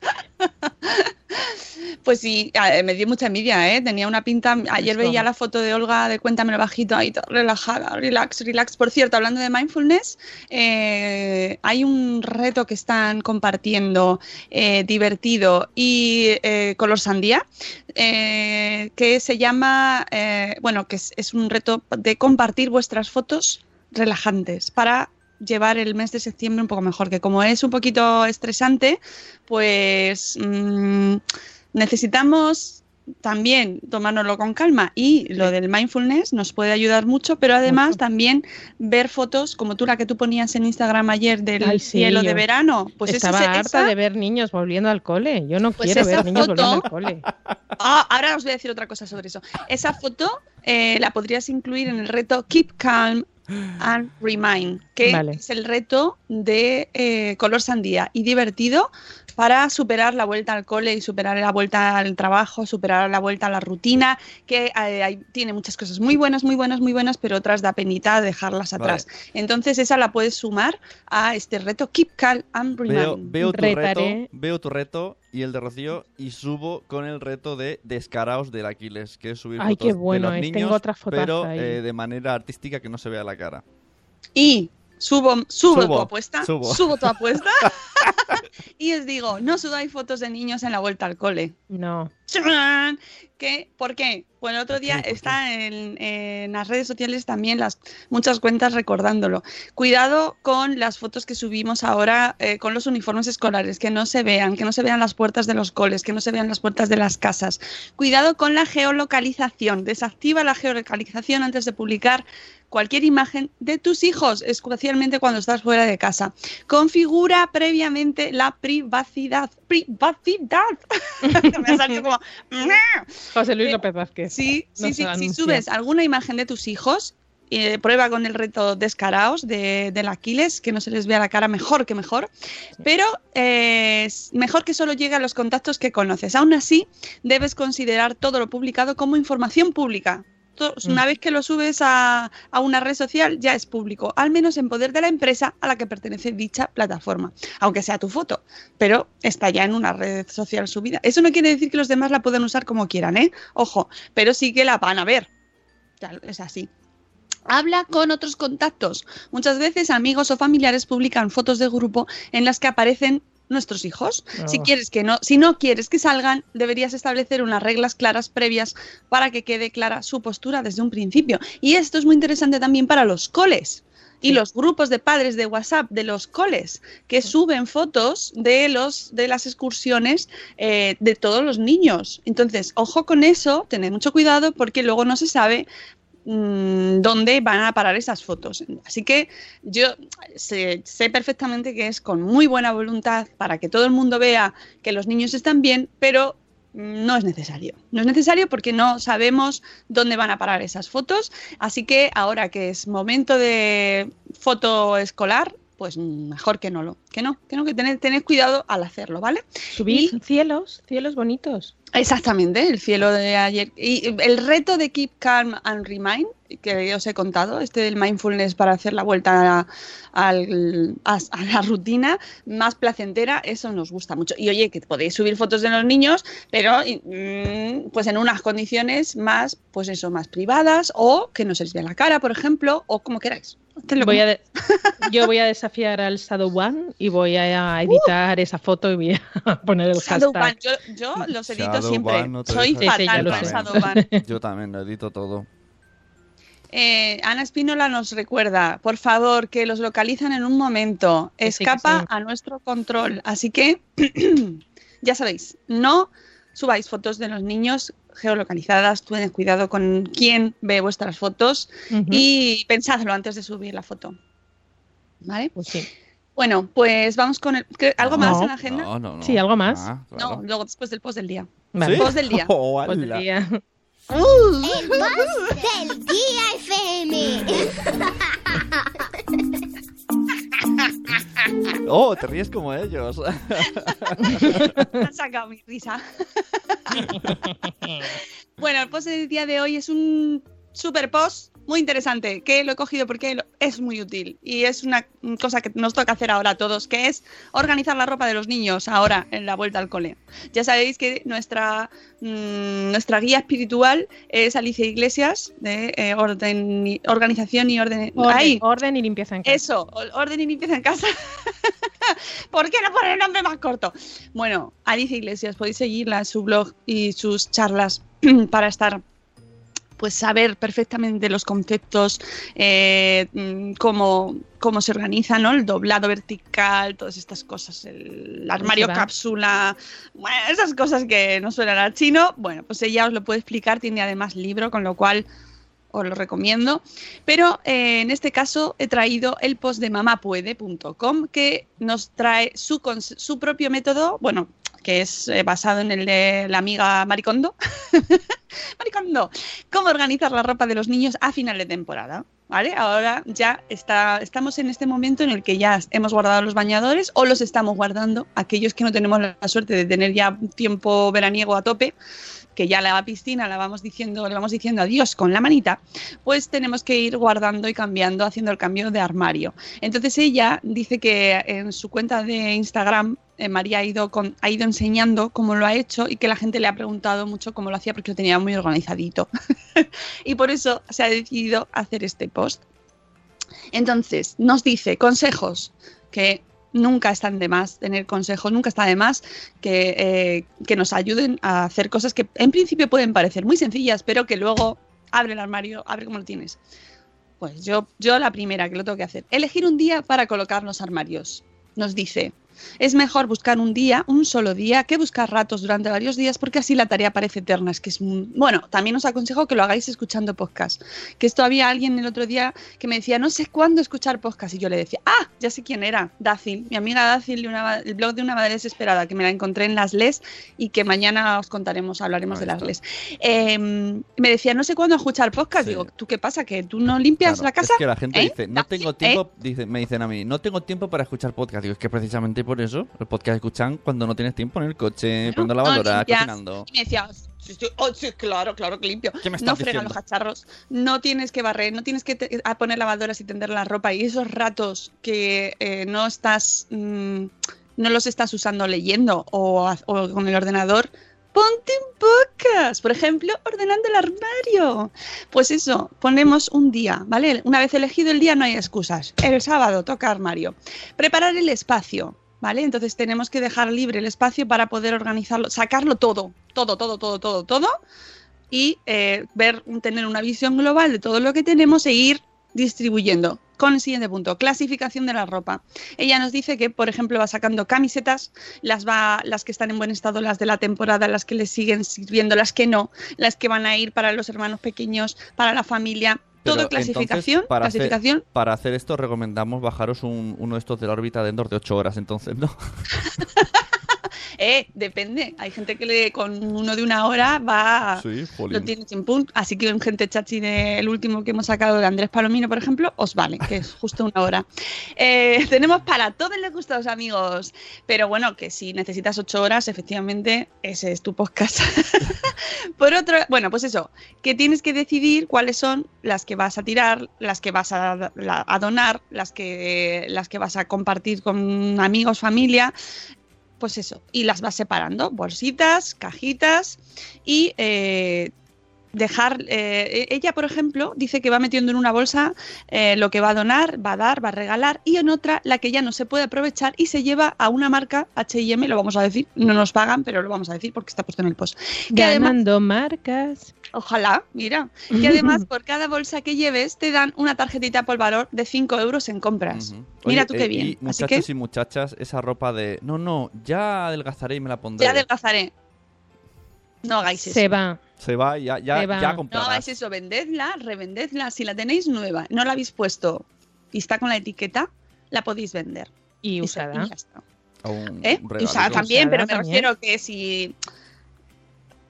Pues sí, a- me dio mucha envidia, ¿eh? Tenía una pinta. Ayer Eso. veía la foto de Olga de Cuéntamelo Bajito, ahí toda relajada, relax, relax. Por cierto, hablando de mindfulness, eh, hay un reto que están compartiendo eh, divertido y eh, color sandía, eh, que se llama, eh, bueno, que es, es un reto de compartir vuestras fotos relajantes para llevar el mes de septiembre un poco mejor, que como es un poquito estresante, pues mm, necesitamos también tomárnoslo con calma y lo del mindfulness nos puede ayudar mucho, pero además también ver fotos como tú la que tú ponías en Instagram ayer del Ay, sí, cielo de verano. Pues Estaba harta esa- de ver niños volviendo al cole. Yo no Pues quiero esa ver niños foto- volviendo al cole. Ah, ahora os voy a decir otra cosa sobre eso. Esa foto eh, la podrías incluir en el reto Keep Calm and Remind, que Vale. es el reto de eh, color sandía y divertido para superar la vuelta al cole y superar la vuelta al trabajo, superar la vuelta a la rutina, que eh, hay- tiene muchas cosas muy buenas, muy buenas, muy buenas, pero otras da penita dejarlas atrás. Entonces esa la puedes sumar a este reto Keep Calm and Veo, Remind. veo tu Retaré. reto, veo tu reto y el de Rocío y subo con el reto de descaraos del Aquiles, que es subir Ay, fotos qué bueno, de los eh, niños, tengo otra pero eh, de manera artística que no se vea la cara. Y subo, subo, Subo, tu apuesta. subo. Subo tu apuesta. y os digo, no subáis fotos de niños en la vuelta al cole. No. ¿Qué? ¿Por qué? Pues el otro día está en, en las redes sociales también las muchas cuentas recordándolo. Cuidado con las fotos que subimos ahora eh, con los uniformes escolares, que no se vean, que no se vean las puertas de los coles, que no se vean las puertas de las casas. Cuidado con la geolocalización. Desactiva la geolocalización antes de publicar cualquier imagen de tus hijos, especialmente cuando estás fuera de casa. Configura previamente la privacidad. ¡Privacidad! Me ha salido como... José Luis Eh, López Vázquez. Sí, sí, sí. Si subes alguna imagen de tus hijos, eh, prueba con el reto descaraos de, del Aquiles, que no se les vea la cara mejor que mejor, pero eh, es mejor que solo llegue a los contactos que conoces. Aún así, debes considerar todo lo publicado como información pública. To- Una vez que lo subes a, a una red social, ya es público, al menos en poder de la empresa a la que pertenece dicha plataforma, aunque sea tu foto, pero está ya en una red social subida. Eso no quiere decir que los demás la puedan usar como quieran, ¿eh? Ojo, pero sí que la van a ver. Es así. Habla con otros contactos. Muchas veces amigos o familiares publican fotos de grupo en las que aparecen nuestros hijos. Si Oh. quieres que no, si no quieres que salgan, deberías establecer unas reglas claras previas para que quede clara su postura desde un principio. Y esto es muy interesante también para los coles. Y los grupos de padres de WhatsApp de los coles que suben fotos de los de las excursiones eh, de todos los niños. Entonces, ojo con eso, tened mucho cuidado porque luego no se sabe mm, dónde van a parar esas fotos. Así que yo sé, perfectamente que es con muy buena voluntad para que todo el mundo vea que los niños están bien, pero no es necesario. No es necesario porque no sabemos dónde van a parar esas fotos. Así que ahora que es momento de foto escolar, pues mejor que no lo, que no, que no, que tened, tened cuidado al hacerlo, ¿vale? Subir Y- cielos, cielos bonitos. Exactamente, el cielo de ayer. Y el reto de Keep Calm and Remind, que os he contado, este del mindfulness para hacer la vuelta a, al- a- a la rutina más placentera, eso nos gusta mucho. Y oye, que podéis subir fotos de los niños, pero mm, pues en unas condiciones más, pues eso, más privadas, o que no se les vea la cara, por ejemplo, o como queráis. Hacedlo Voy como- a de- yo voy a desafiar al Shadow One y voy a editar esa foto y voy a poner el Shadowban, hashtag. yo, yo los edito siempre. no Soy fatal con. Shadowban. Yo también lo edito todo. Eh, Ana Espínola nos recuerda, por favor, que los localizan en un momento. Sí, Escapa sí. a nuestro control. Así que, ya sabéis, no subáis fotos de los niños geolocalizadas. Tened cuidado con quién ve vuestras fotos y pensadlo antes de subir la foto. ¿Vale? Pues sí. Bueno, pues vamos con el. ¿cre- ¿Algo No. más en la agenda? No, no, no. Sí, algo más. Ah, No, luego después del post del día. Vale. ¿Sí? Post del día. Oh, Pues del día. El boss del día FM. Oh, te ríes como ellos. Han sacado mi risa. bueno, el post del día de hoy es un super post muy interesante que lo he cogido porque es muy útil y es una cosa que nos toca hacer ahora a todos, que es organizar la ropa de los niños ahora en la vuelta al cole. Ya sabéis que nuestra, mm, nuestra guía espiritual es Alicia Iglesias de eh, orden y- Organización y Orden. Orden, ¡Ay! orden y limpieza en casa. Eso, orden y limpieza en casa. ¿Por qué no poner el nombre más corto? Bueno, Alicia Iglesias, podéis seguirla en su blog y sus charlas para estar pues saber perfectamente los conceptos, eh, mm, cómo, cómo se organiza, ¿no? El doblado vertical, todas estas cosas, el armario cápsula, bueno, esas cosas que no suenan al chino. Bueno, pues ella os lo puede explicar, tiene además libro, con lo cual os lo recomiendo. Pero eh, en este caso he traído el post de mamapuede.com que nos trae su, su propio método, bueno, que es eh, basado en el de la amiga Maricondo. Maricondo, cómo organizar la ropa de los niños a final de temporada. ¿Vale? Ahora ya está, estamos en este momento en el que ya hemos guardado los bañadores o los estamos guardando. Aquellos que no tenemos la suerte de tener ya tiempo veraniego a tope, que ya la piscina la vamos diciendo, le vamos diciendo adiós con la manita, pues tenemos que ir guardando y cambiando, haciendo el cambio de armario. Entonces ella dice que en su cuenta de Instagram eh, María ha ido, ha ido enseñando cómo lo ha hecho y que la gente le ha preguntado mucho cómo lo hacía porque lo tenía muy organizadito. y por eso se ha decidido hacer este post. Entonces, nos dice consejos que nunca están de más tener consejos, nunca está de más que, eh, que nos ayuden a hacer cosas que en principio pueden parecer muy sencillas, pero que luego abre el armario, abre como lo tienes. Pues yo, yo la primera que lo tengo que hacer. Elegir un día para colocar los armarios. Nos dice, Es mejor buscar un día, un solo día, que buscar ratos durante varios días, porque así la tarea parece eterna. Es que es Bueno, también os aconsejo que lo hagáis escuchando podcast. Que esto había alguien el otro día que me decía, no sé cuándo escuchar podcast. Y yo le decía, ah, ya sé quién era, Dacil, mi amiga Dacil, de una- el blog de una madre desesperada, que me la encontré en las LES y que mañana os contaremos, hablaremos Ahí de las está. LES. Eh, me decía, no sé cuándo escuchar podcast. Sí. Digo, ¿tú qué pasa? ¿Que tú no limpias Claro, la casa? Es que la gente ¿Eh? dice, no tengo ¿eh? tiempo, dice, me dicen a mí, no tengo tiempo para escuchar podcast. Digo, es que precisamente por eso, el podcast escuchan cuando no tienes tiempo en el coche, poniendo no lavadora, limpias. cocinando. Y me decía, sí, sí, oh, sí, claro, claro que limpio. ¿Qué me No fregan diciendo? los cacharros, no tienes que barrer, no tienes que te- a poner lavadoras y tender la ropa. Y esos ratos que eh, no estás, mm, no los estás usando leyendo o con el ordenador, ponte un podcast. Por ejemplo, ordenando el armario. Pues eso, ponemos un día, ¿vale? Una vez elegido el día no hay excusas. El sábado toca armario. Preparar el espacio. ¿Vale? Entonces tenemos que dejar libre el espacio para poder organizarlo, sacarlo todo, todo, todo, todo, todo, todo, y eh, ver, tener una visión global de todo lo que tenemos e ir distribuyendo. Con el siguiente punto, clasificación de la ropa. Ella nos dice que, por ejemplo, va sacando camisetas, las va, las que están en buen estado, las de la temporada, las que le siguen sirviendo, las que no, las que van a ir para los hermanos pequeños, para la familia. Pero, Todo clasificación, para hacer- clasificación. Para hacer esto recomendamos bajaros un- uno de estos de la órbita de Endor de 8 horas, entonces, ¿no? Eh, depende. Hay gente que le, con uno de una hora va. Sí, Lo tiene chimpún, así que un gente chachi del último que hemos sacado de Andrés Palomino, por ejemplo, os vale, que es justo una hora. Eh, tenemos para todos los gustos, amigos. Pero bueno, que si necesitas ocho horas, efectivamente, ese es tu podcast. por otro, bueno, pues eso, que tienes que decidir cuáles son las que vas a tirar, las que vas a, a donar, las que, las que vas a compartir con amigos, familia. Pues eso, y las vas separando, bolsitas, cajitas y eh, dejar. eh, ella, por ejemplo, dice que va metiendo en una bolsa eh, lo que va a donar, va a dar, va a regalar, y en otra la que ya no se puede aprovechar y se lleva a una marca HM, lo vamos a decir, no nos pagan, pero lo vamos a decir porque está puesto en el post. Que además, Ganando marcas. ojalá, mira, que además por cada bolsa que lleves te dan una tarjetita por valor de 5 euros en compras. Mira Oye, tú qué eh, bien. Y Así muchachos que y muchachas, esa ropa de, no, no, ya adelgazaré y me la pondré. ya adelgazaré. No hagáis eso. Se va. Se va y ya, ya, Se va. ya No hagáis eso, vendedla, revendedla. Si la tenéis nueva, no la habéis puesto y está con la etiqueta, la podéis vender. Y usada. y ya está. Un ¿Eh? Usada también, Usada pero me también. refiero que si.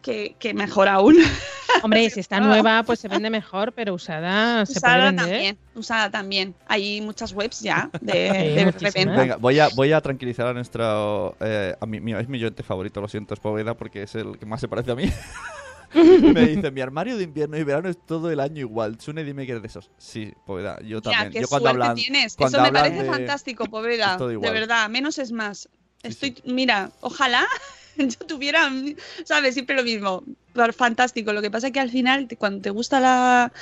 Que, que mejor aún. Hombre, si está nueva, pues se vende mejor, pero usada se puede usada vender. también. Usada también. Hay muchas webs ya de, Sí. Venga, voy a, voy a tranquilizar a nuestro... eh, a mi, mi- es mi oyente favorito, lo siento, es Poveda, porque es el que más se parece a mí. Me dice, mi armario de invierno y verano es todo el año igual. Sune, dime que eres de esos. Sí, Poveda, yo Mira, también. qué yo cuando hablan, tienes. cuando Eso me parece de- fantástico, Poveda. De verdad, menos es más. Sí, Estoy, mira, ojalá yo tuviera, ¿sabes? Siempre lo mismo. Fantástico. Lo que pasa es que al final, cuando te gusta la,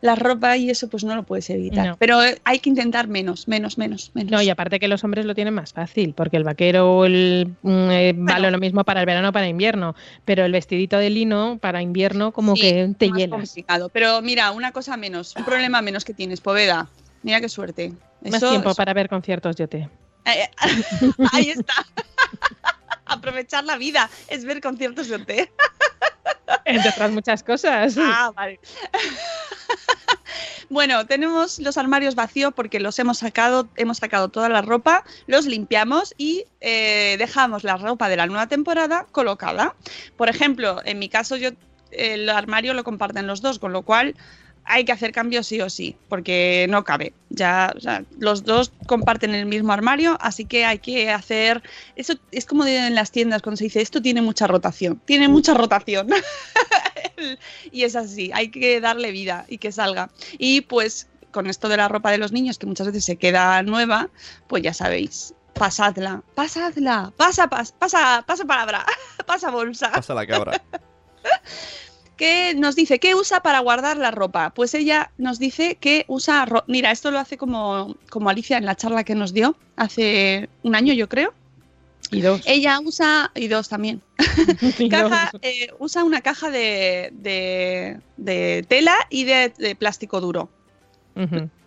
la ropa y eso, pues no lo puedes evitar. No. Pero eh, hay que intentar menos, menos, menos, menos. No, y aparte que los hombres lo tienen más fácil, porque el vaquero o el, mm, eh, vale lo mismo para el verano o para invierno, pero el vestidito de lino para invierno como Sí, que te hielas. complicado. Pero mira, una cosa menos, un problema menos que tienes, Poveda. Mira qué suerte. Más Eso- tiempo eso- para ver conciertos, yo te. Eh, ahí está. Aprovechar la vida es ver conciertos de OT. Entre otras muchas cosas. Ah, vale. bueno, tenemos los armarios vacíos porque los hemos sacado, hemos sacado toda la ropa, los limpiamos y eh, dejamos la ropa de la nueva temporada colocada. Por ejemplo, en mi caso, yo el armario lo comparten los dos, con lo cual hay que hacer cambios sí o sí, porque no cabe. Ya, o sea, los dos comparten el mismo armario, así que hay que hacer. Eso es como en las tiendas cuando se dice esto tiene mucha rotación. Tiene mucha rotación. y es así, hay que darle vida y que salga. Y pues con esto de la ropa de los niños, que muchas veces se queda nueva, pues ya sabéis. Pasadla, pasadla, pasa, pas- pasa, pasa palabra, pasa bolsa Pasa la cabra. que nos dice qué usa para guardar la ropa. Pues ella nos dice que usa. Mira, esto lo hace como, como Alicia en la charla que nos dio hace un año, yo creo. Y dos. Ella usa. Y dos también. Y dos. Caja, eh, usa una caja de, de- de tela y de, de plástico duro.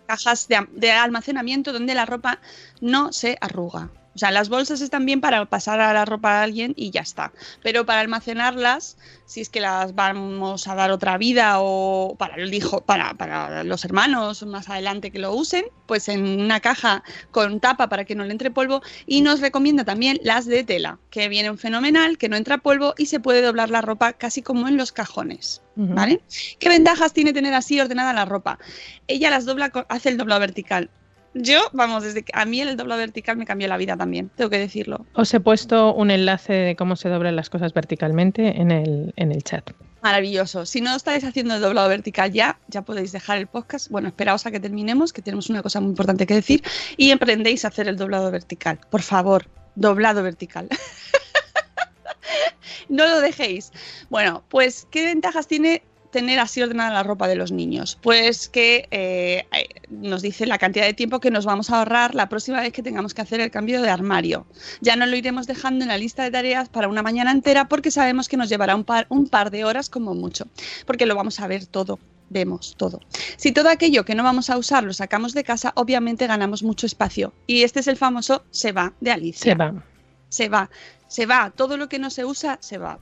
Cajas de almacenamiento donde la ropa no se arruga. O sea, las bolsas están bien para pasar a la ropa a alguien y ya está. Pero para almacenarlas, si es que las vamos a dar otra vida o para el hijo, para, para los hermanos más adelante que lo usen, pues en una caja con tapa para que no le entre polvo. Y nos recomienda también las de tela, que vienen fenomenal, que no entra polvo y se puede doblar la ropa casi como en los cajones. ¿Vale? ¿Qué ventajas tiene tener así ordenada la ropa? Ella las dobla, hace el doblado vertical. Yo, vamos, desde que a mí el doblado vertical me cambió la vida también, tengo que decirlo. Os he puesto un enlace de cómo se doblan las cosas verticalmente en el, en el chat. Maravilloso. Si no estáis haciendo el doblado vertical ya, ya podéis dejar el podcast. Bueno, esperaos a que terminemos, que tenemos una cosa muy importante que decir. Y emprendéis a hacer el doblado vertical. Por favor, doblado vertical. no lo dejéis. Bueno, pues, ¿qué ventajas tiene tener así ordenada la ropa de los niños? Pues que eh, nos dice la cantidad de tiempo que nos vamos a ahorrar la próxima vez que tengamos que hacer el cambio de armario. Ya no lo iremos dejando en la lista de tareas para una mañana entera porque sabemos que nos llevará un par, un par de horas como mucho, porque lo vamos a ver todo. Vemos todo. Si todo aquello que no vamos a usar lo sacamos de casa, obviamente ganamos mucho espacio. Y este es el famoso se va de Alicia Se va. se va, se va, todo lo que no se usa se va.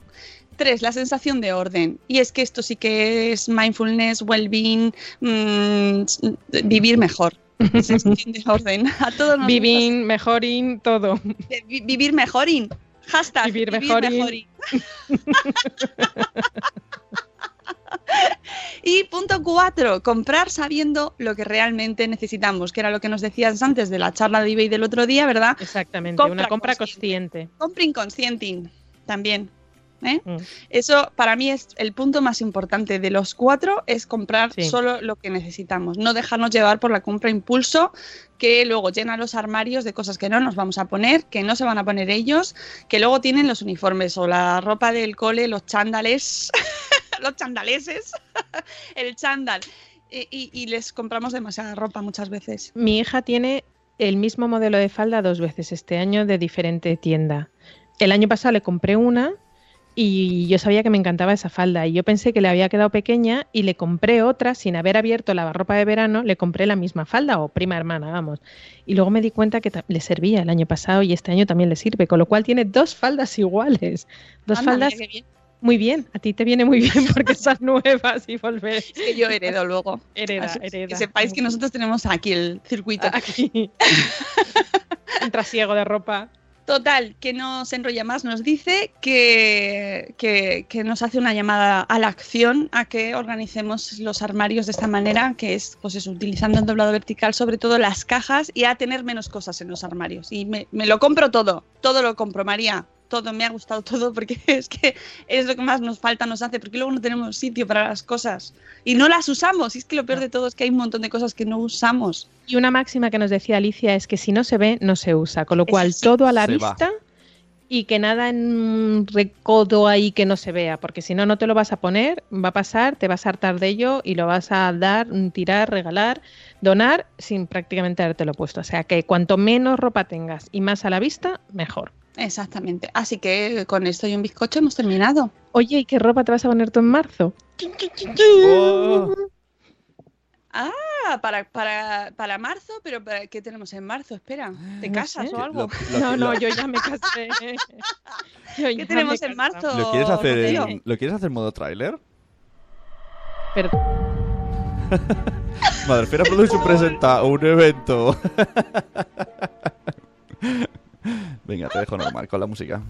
Tres, la sensación de orden. Y es que esto sí que es mindfulness, well-being, mm, vivir mejor. Sensación de orden. A todos nos Vivir, mejoring, todo. gusta vi- vivir mejoring. Hashtag Vivir vivir, y punto cuatro, comprar sabiendo lo que realmente necesitamos, que era lo que nos decías antes de la charla de eBay del otro día, ¿verdad? Exactamente, Compra una compra consciente. consciente. Compra inconsciente también. ¿Eh? Mm. Eso para mí es el punto más importante de los cuatro, es comprar Sí. solo lo que necesitamos, no dejarnos llevar por la compra impulso que luego llena los armarios de cosas que no nos vamos a poner, que no se van a poner ellos, que luego tienen los uniformes o la ropa del cole, los chándales, los chandaleses, el chándal. Y, y- y les compramos demasiada ropa muchas veces. Mi hija tiene el mismo modelo de falda dos veces este año de diferente tienda. El año pasado le compré una y yo sabía que me encantaba esa falda y yo pensé que le había quedado pequeña y le compré otra sin haber abierto la ropa de verano, le compré la misma falda o prima hermana, vamos. Y luego me di cuenta que le servía el año pasado y este año también le sirve, con lo cual tiene dos faldas iguales. Dos Anda, faldas mira qué bien. muy bien, a ti te viene muy bien porque son nuevas y volver. Es que yo heredo luego. Hereda, Así hereda. Que sepáis que nosotros tenemos aquí el circuito. Aquí. Un trasiego de ropa. Total, que no se enrolla más, nos dice que, que, nos hace una llamada a la acción, a que organicemos los armarios de esta manera, que es pues utilizando el doblado vertical, sobre todo las cajas, y a tener menos cosas en los armarios. Y me, me lo compro todo, todo lo compro, María. Todo, me ha gustado todo porque es que es lo que más nos falta, nos hace, porque luego no tenemos sitio para las cosas y no las usamos. Y es que lo peor de todo es que hay un montón de cosas que no usamos. Y una máxima que nos decía Alicia es que si no se ve, no se usa. Con lo cual, sí. todo a la Se va. vista y que nada en recodo ahí que no se vea, porque si no, no te lo vas a poner, va a pasar, te vas a hartar de ello y lo vas a dar, tirar, regalar, donar sin prácticamente habértelo puesto. O sea que cuanto menos ropa tengas y más a la vista, mejor. Exactamente. Así que con esto y un bizcocho hemos terminado. Oye, ¿y qué ropa te vas a poner tú en marzo? Oh, Ah, para, para, para marzo, pero para, ¿qué tenemos en marzo? Espera, ¿te No casas sé. o algo? lo- lo- No, no, lo- yo ya me casé. Yo ¿Qué tenemos en marzo? ¿Lo quieres hacer en, ¿Lo quieres hacer modo tráiler? Pero- Madrefera Production presenta un evento. Venga, te dejo normal con la música.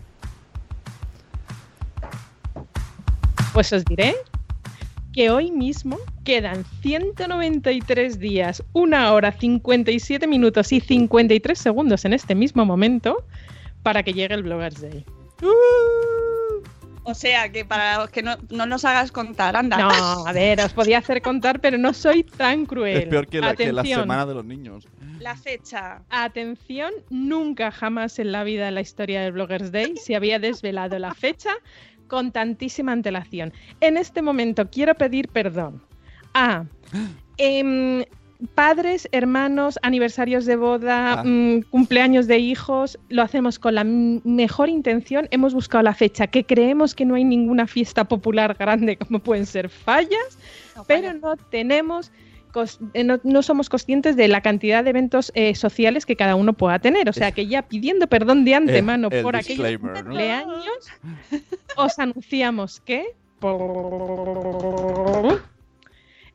Pues os diré que hoy mismo quedan 193 días, 1 hora, 57 minutos y 53 segundos en este mismo momento para que llegue el Bloggers Day. O sea, que para los que no, no nos hagas contar, anda. No, a ver, os podía hacer contar, pero no soy tan cruel. Es peor que la, que la Atención. semana de los niños. La fecha. Atención, nunca jamás en la vida en la historia del Bloggers Day se había desvelado la fecha con tantísima antelación. En este momento quiero pedir perdón a em, padres, hermanos, aniversarios de boda, Ah. mm, cumpleaños de hijos. Lo hacemos con la mejor intención. Hemos buscado la fecha que creemos que no hay ninguna fiesta popular grande como pueden ser fallas, No, pero vaya. no tenemos eh, no, no somos conscientes de la cantidad de eventos eh, sociales que cada uno pueda tener. O sea que ya pidiendo perdón de antemano el por aquellos cumpleaños, os anunciamos que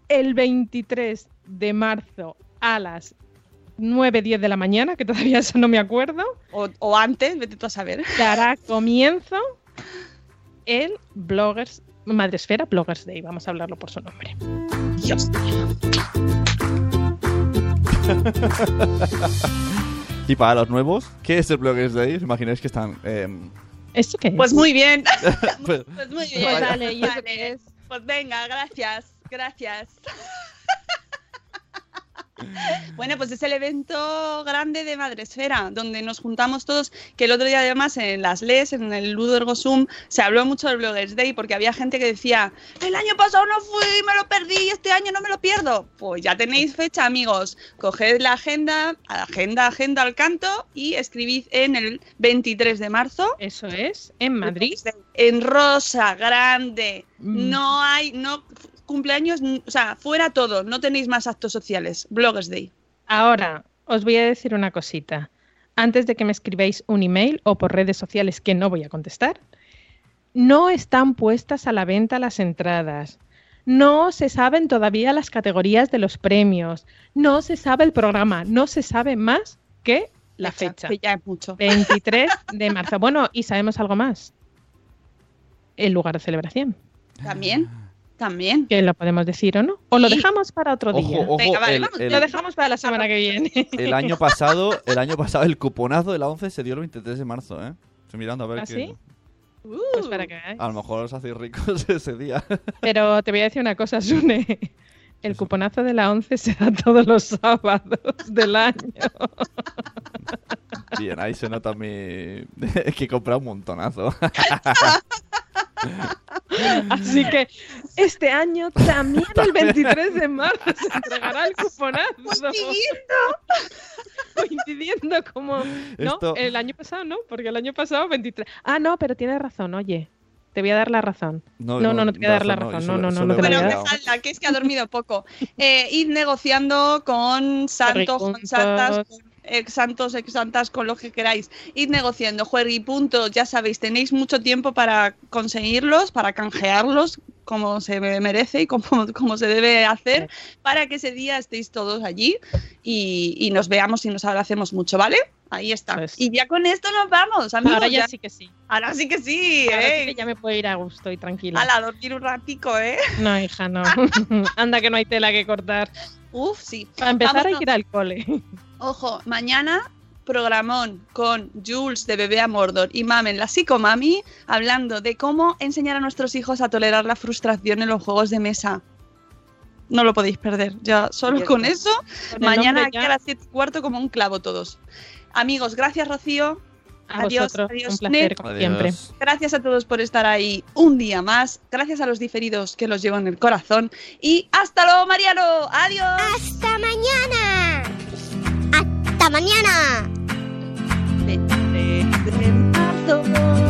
el 23 de marzo a las 9.10 de la mañana, que todavía eso no me acuerdo, O, o antes, vete tú a saber. dará comienzo el Bloggers, Madresfera Bloggers Day. Vamos a hablarlo por su nombre. Dios. Y para los nuevos, ¿qué es el Bloggers Day? ¿Os imagináis que están... em, ¿Esto qué es? Pues muy bien. pues- Pues muy bien. Pues dale, ¿y eso Vale. qué es? Pues venga, gracias, gracias. Bueno, pues es el evento grande de Madresfera, donde nos juntamos todos, que el otro día además en las LES, en el Ludo Ergo Zoom, se habló mucho del Bloggers Day, porque había gente que decía, el año pasado no fui, me lo perdí, y este año no me lo pierdo. Pues ya tenéis fecha, amigos. Coged la agenda, agenda, agenda al canto, y escribid en el 23 de marzo, Eso es, en Madrid. en rosa, grande. Mm. No hay, no cumpleaños, o sea, fuera todo, no tenéis más actos sociales. Bloggers Day. Ahora, os voy a decir una cosita. Antes de que me escribáis un email o por redes sociales que no voy a contestar, no están puestas a la venta las entradas. No se saben todavía las categorías de los premios. No se sabe el programa. No se sabe más que la fecha. Que ya es mucho. 23 de marzo. Bueno, y sabemos algo más. El lugar de celebración. También, también. Que lo podemos decir o no. O lo Sí. dejamos para otro Ojo, día. ojo, Venga, vale, el, vamos, el- Lo dejamos para la semana que viene. el año pasado, el año pasado el cuponazo de la 11 se dio el 23 de marzo, ¿eh? Estoy mirando a ver ¿Ah, qué- sí? Uh, Pues para que. A lo mejor os hacéis ricos ese día. Pero te voy a decir una cosa, Sune. El cuponazo de la 11 se da todos los sábados del año. Bien, ahí se nota mi... que he comprado un montonazo. Así que este año también el 23 de marzo se entregará el cuponazo. Coincidiendo como... No, Esto- el año pasado no, porque el año pasado 23... Ah, no, pero tienes razón, oye. Te voy a dar la razón. No, no, no te voy a dar la razón. No, no, no, no te la voy a Bueno, dar. olvidado. dejadla, que es que ha dormido poco. Eh, id negociando con santos, con santas, con ex santos, ex santas, con lo que queráis. Id negociando, juegui y punto. Ya sabéis, tenéis mucho tiempo para conseguirlos, para canjearlos como se merece y como, como se debe hacer, para que ese día estéis todos allí y, y nos veamos y nos abracemos mucho, ¿vale? Ahí está. Pues- Y ya con esto nos vamos, amigos. Ahora ya ya- sí que sí. ahora sí que sí, Ahora sí ¿eh? que ya me puedo ir a gusto y tranquila. A la dormir un ratico, ¿eh? No, hija, no. Anda que no hay tela que cortar. Uf, sí. Para empezar hay que ir al cole. Ojo, mañana programón con Jules de Bebé a Mordor y Mamen, la psicomami, hablando de cómo enseñar a nuestros hijos a tolerar la frustración en los juegos de mesa. No lo podéis perder. Ya solo con eso, Con mañana aquí a las 7 y cuarto como un clavo todos. Amigos, gracias Rocío. A adiós. Adiós, un placer, como siempre. Gracias a todos por estar ahí un día más. Gracias a los diferidos que los llevo en el corazón. Y hasta luego, Mariano. Adiós. Hasta mañana. Hasta mañana. De, de, de marzo.